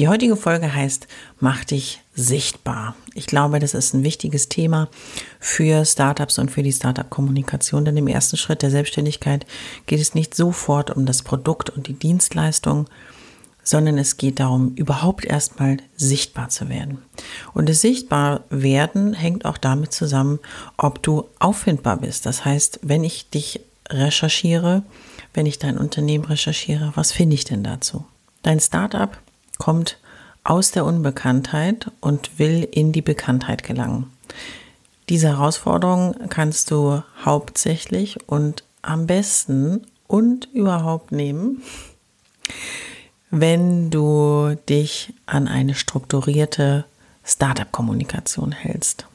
Die heutige Folge heißt Mach dich sichtbar. Ich glaube, das ist ein wichtiges Thema für Startups und für die Startup-Kommunikation, denn im ersten Schritt der Selbstständigkeit geht es nicht sofort um das Produkt und die Dienstleistung, sondern es geht darum, überhaupt erstmal sichtbar zu werden. Und das sichtbar werden hängt auch damit zusammen, ob du auffindbar bist. Das heißt, wenn ich dich recherchiere, wenn ich dein Unternehmen recherchiere, was finde ich denn dazu? Dein Startup kommt aus der Unbekanntheit und will in die Bekanntheit gelangen. Diese Herausforderung kannst du hauptsächlich und am besten und überhaupt nehmen, wenn du dich an eine strukturierte Startup-Kommunikation hältst.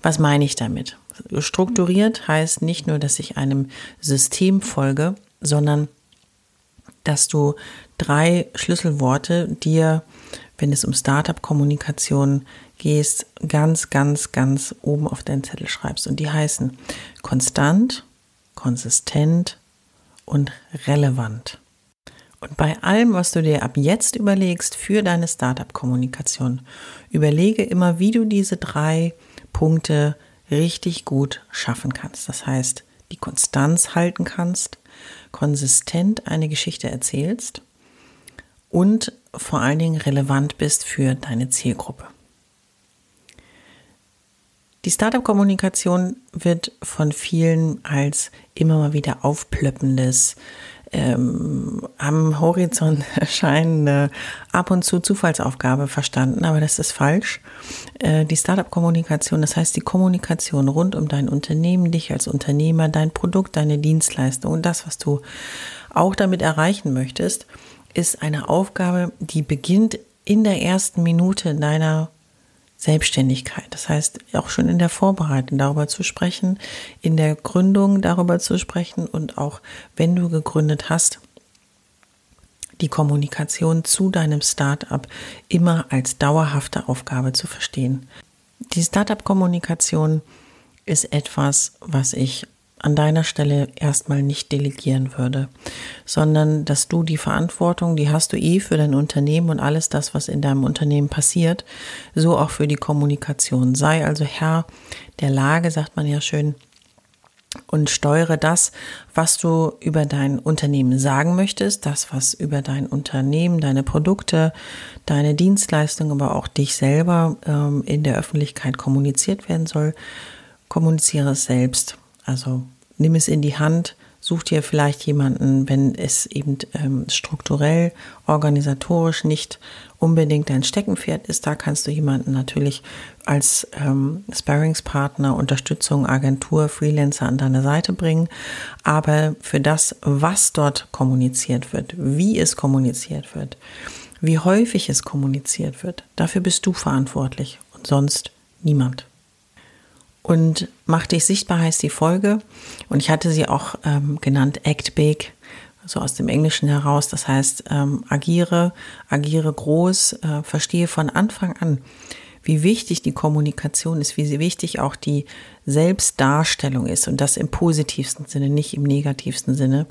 Was meine ich damit? Strukturiert heißt nicht nur, dass ich einem System folge, sondern dass du drei Schlüsselworte dir, wenn es um Startup-Kommunikation geht, ganz, ganz, ganz oben auf deinen Zettel schreibst. Und die heißen konstant, konsistent und relevant. Und bei allem, was du dir ab jetzt überlegst für deine Startup-Kommunikation, überlege immer, wie du diese drei Punkte richtig gut schaffen kannst. Das heißt, die Konstanz halten kannst, konsistent eine Geschichte erzählst und vor allen Dingen relevant bist für deine Zielgruppe. Die Startup-Kommunikation wird von vielen als immer mal wieder aufplöppendes, ähm, am Horizont erscheinende, ab und zu Zufallsaufgabe verstanden, aber das ist falsch. Äh, die Startup-Kommunikation, das heißt die Kommunikation rund um dein Unternehmen, dich als Unternehmer, dein Produkt, deine Dienstleistung und das, was du auch damit erreichen möchtest, ist eine Aufgabe, die beginnt in der ersten Minute deiner Selbstständigkeit. Das heißt, auch schon in der Vorbereitung darüber zu sprechen, in der Gründung darüber zu sprechen und auch wenn du gegründet hast, die Kommunikation zu deinem Startup immer als dauerhafte Aufgabe zu verstehen. Die Startup-Kommunikation ist etwas, was ich an deiner Stelle erstmal nicht delegieren würde, sondern dass du die Verantwortung, die hast du eh für dein Unternehmen und alles das, was in deinem Unternehmen passiert, so auch für die Kommunikation. Sei also Herr der Lage, sagt man ja schön, und steuere das, was du über dein Unternehmen sagen möchtest, das, was über dein Unternehmen, deine Produkte, deine Dienstleistungen, aber auch dich selber ähm, in der Öffentlichkeit kommuniziert werden soll, kommuniziere es selbst. Also nimm es in die Hand, such dir vielleicht jemanden, wenn es eben ähm, strukturell, organisatorisch nicht unbedingt dein Steckenpferd ist. Da kannst du jemanden natürlich als ähm, Sparringspartner, Unterstützung, Agentur, Freelancer an deine Seite bringen. Aber für das, was dort kommuniziert wird, wie es kommuniziert wird, wie häufig es kommuniziert wird, dafür bist du verantwortlich und sonst niemand. Und Mach dich sichtbar heißt die Folge. Und ich hatte sie auch ähm, genannt Act Big, so aus dem Englischen heraus. Das heißt, ähm, agiere, agiere groß, äh, verstehe von Anfang an, wie wichtig die Kommunikation ist, wie wichtig auch die Selbstdarstellung ist und das im positivsten Sinne, nicht im negativsten Sinne.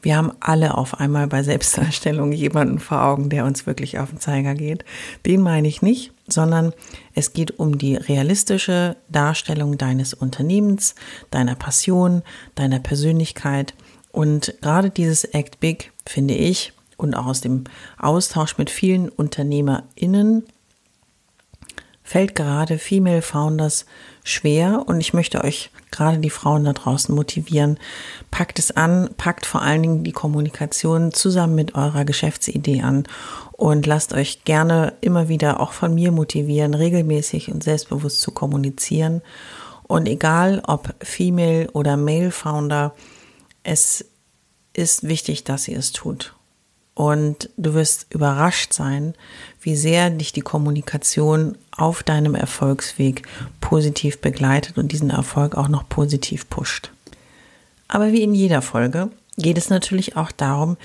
Wir haben alle auf einmal bei Selbstdarstellung jemanden vor Augen, der uns wirklich auf den Zeiger geht. Den meine ich nicht, sondern es geht um die realistische Darstellung deines Unternehmens, deiner Passion, deiner Persönlichkeit. Und gerade dieses Act Big finde ich und auch aus dem Austausch mit vielen UnternehmerInnen fällt gerade Female Founders schwer und ich möchte euch gerade die Frauen da draußen motivieren. Packt es an, packt vor allen Dingen die Kommunikation zusammen mit eurer Geschäftsidee an und lasst euch gerne immer wieder auch von mir motivieren, regelmäßig und selbstbewusst zu kommunizieren. Und egal ob Female oder Male Founder, es ist wichtig, dass ihr es tut. Und du wirst überrascht sein, wie sehr dich die Kommunikation auf deinem Erfolgsweg positiv begleitet und diesen Erfolg auch noch positiv pusht. Aber wie in jeder Folge geht es natürlich auch darum,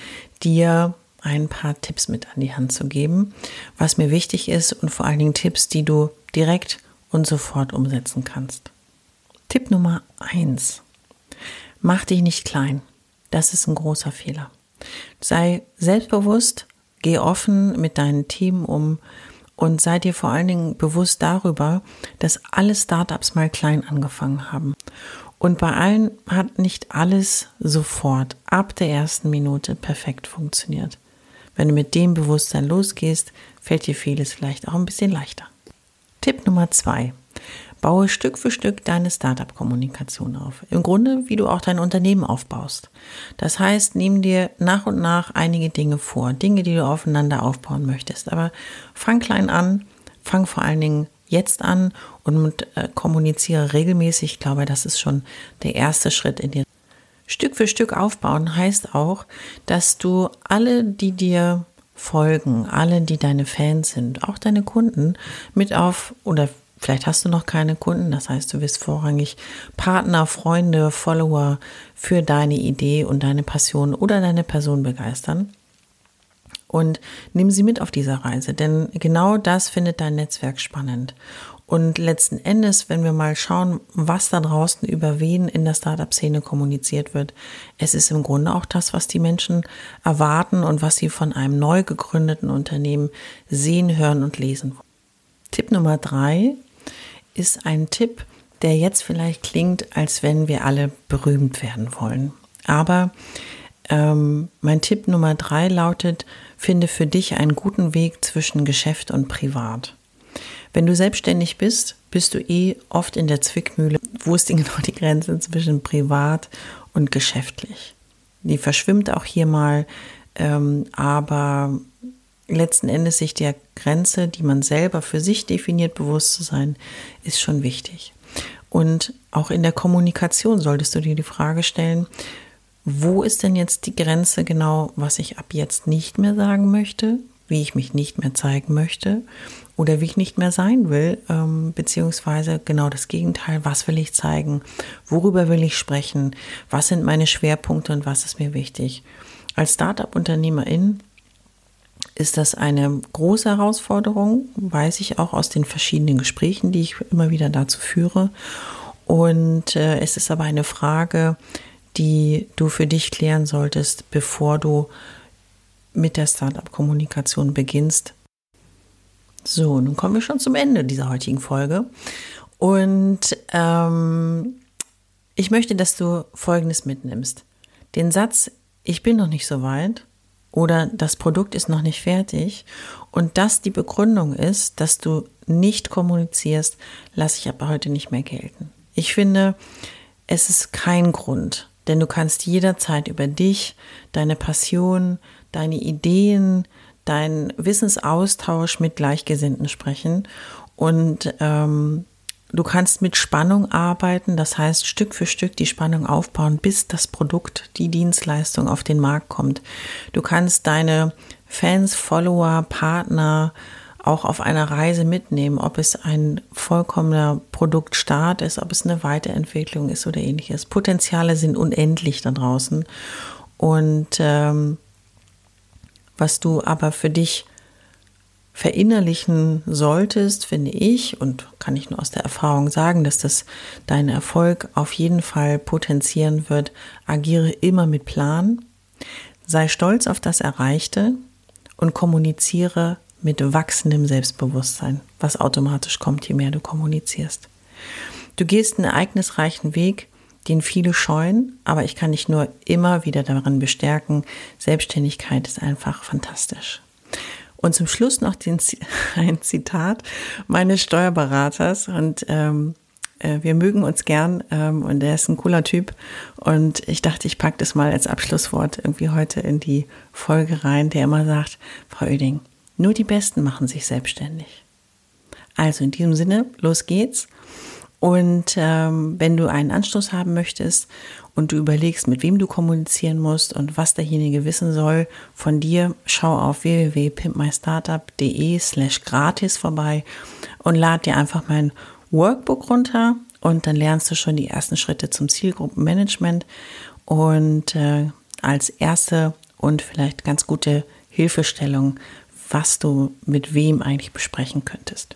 dir ein paar Tipps mit an die Hand zu geben, was mir wichtig ist und vor allen Dingen Tipps, die du direkt und sofort umsetzen kannst. Tipp Nummer eins: Mach dich nicht klein. Das ist ein großer Fehler. Sei selbstbewusst, geh offen mit deinem Team um und sei dir vor allen Dingen bewusst darüber, dass alle Startups mal klein angefangen haben. Und bei allen hat nicht alles sofort ab der ersten Minute perfekt funktioniert. Wenn du mit dem Bewusstsein losgehst, fällt dir vieles vielleicht auch ein bisschen leichter. Tipp Nummer zwei. Baue Stück für Stück deine Startup-Kommunikation auf. Im Grunde, wie du auch dein Unternehmen aufbaust. Das heißt, nimm dir nach und nach einige Dinge vor, Dinge, die du aufeinander aufbauen möchtest. Aber fang klein an, fang vor allen Dingen jetzt an und äh, kommuniziere regelmäßig. Ich glaube, das ist schon der erste Schritt in dir. Stück für Stück aufbauen heißt auch, dass du alle, die dir folgen, alle, die deine Fans sind, auch deine Kunden mit auf oder Vielleicht hast du noch keine Kunden, das heißt, du wirst vorrangig Partner, Freunde, Follower für deine Idee und deine Passion oder deine Person begeistern. Und nimm sie mit auf dieser Reise, denn genau das findet dein Netzwerk spannend. Und letzten Endes, wenn wir mal schauen, was da draußen über wen in der Startup-Szene kommuniziert wird, es ist im Grunde auch das, was die Menschen erwarten und was sie von einem neu gegründeten Unternehmen sehen, hören und lesen. Tipp Nummer drei, ist ein Tipp, der jetzt vielleicht klingt, als wenn wir alle berühmt werden wollen. Aber ähm, mein Tipp Nummer drei lautet, finde für dich einen guten Weg zwischen Geschäft und Privat. Wenn du selbstständig bist, bist du eh oft in der Zwickmühle. Wo ist denn genau die Grenze zwischen privat und geschäftlich? Die verschwimmt auch hier mal, ähm, aber letzten Endes sich der Grenze, die man selber für sich definiert, bewusst zu sein, ist schon wichtig. Und auch in der Kommunikation solltest du dir die Frage stellen, wo ist denn jetzt die Grenze genau, was ich ab jetzt nicht mehr sagen möchte, wie ich mich nicht mehr zeigen möchte oder wie ich nicht mehr sein will, ähm, beziehungsweise genau das Gegenteil, was will ich zeigen, worüber will ich sprechen, was sind meine Schwerpunkte und was ist mir wichtig. Als Startup-Unternehmerin ist das eine große Herausforderung, weiß ich auch aus den verschiedenen Gesprächen, die ich immer wieder dazu führe. Und äh, es ist aber eine Frage, die du für dich klären solltest, bevor du mit der Startup-Kommunikation beginnst. So, nun kommen wir schon zum Ende dieser heutigen Folge. Und ähm, ich möchte, dass du Folgendes mitnimmst. Den Satz, ich bin noch nicht so weit, oder das Produkt ist noch nicht fertig und das die Begründung ist, dass du nicht kommunizierst, lasse ich aber heute nicht mehr gelten. Ich finde, es ist kein Grund, denn du kannst jederzeit über dich, deine Passion, deine Ideen, deinen Wissensaustausch mit Gleichgesinnten sprechen und ähm, Du kannst mit Spannung arbeiten, das heißt Stück für Stück die Spannung aufbauen, bis das Produkt, die Dienstleistung auf den Markt kommt. Du kannst deine Fans, Follower, Partner auch auf einer Reise mitnehmen, ob es ein vollkommener Produktstart ist, ob es eine Weiterentwicklung ist oder ähnliches. Potenziale sind unendlich da draußen. Und ähm, was du aber für dich verinnerlichen solltest, finde ich, und kann ich nur aus der Erfahrung sagen, dass das deinen Erfolg auf jeden Fall potenzieren wird, agiere immer mit Plan, sei stolz auf das Erreichte und kommuniziere mit wachsendem Selbstbewusstsein, was automatisch kommt, je mehr du kommunizierst. Du gehst einen ereignisreichen Weg, den viele scheuen, aber ich kann dich nur immer wieder daran bestärken, Selbstständigkeit ist einfach fantastisch. Und zum Schluss noch den, ein Zitat meines Steuerberaters und ähm, äh, wir mögen uns gern ähm, und er ist ein cooler Typ. Und ich dachte, ich packe das mal als Abschlusswort irgendwie heute in die Folge rein, der immer sagt, Frau Oeding, nur die Besten machen sich selbstständig. Also in diesem Sinne, los geht's. Und ähm, wenn du einen Anstoß haben möchtest und du überlegst, mit wem du kommunizieren musst und was derjenige wissen soll von dir, schau auf www.pimpmystartup.de slash gratis vorbei und lad dir einfach mein Workbook runter und dann lernst du schon die ersten Schritte zum Zielgruppenmanagement und äh, als erste und vielleicht ganz gute Hilfestellung, was du mit wem eigentlich besprechen könntest.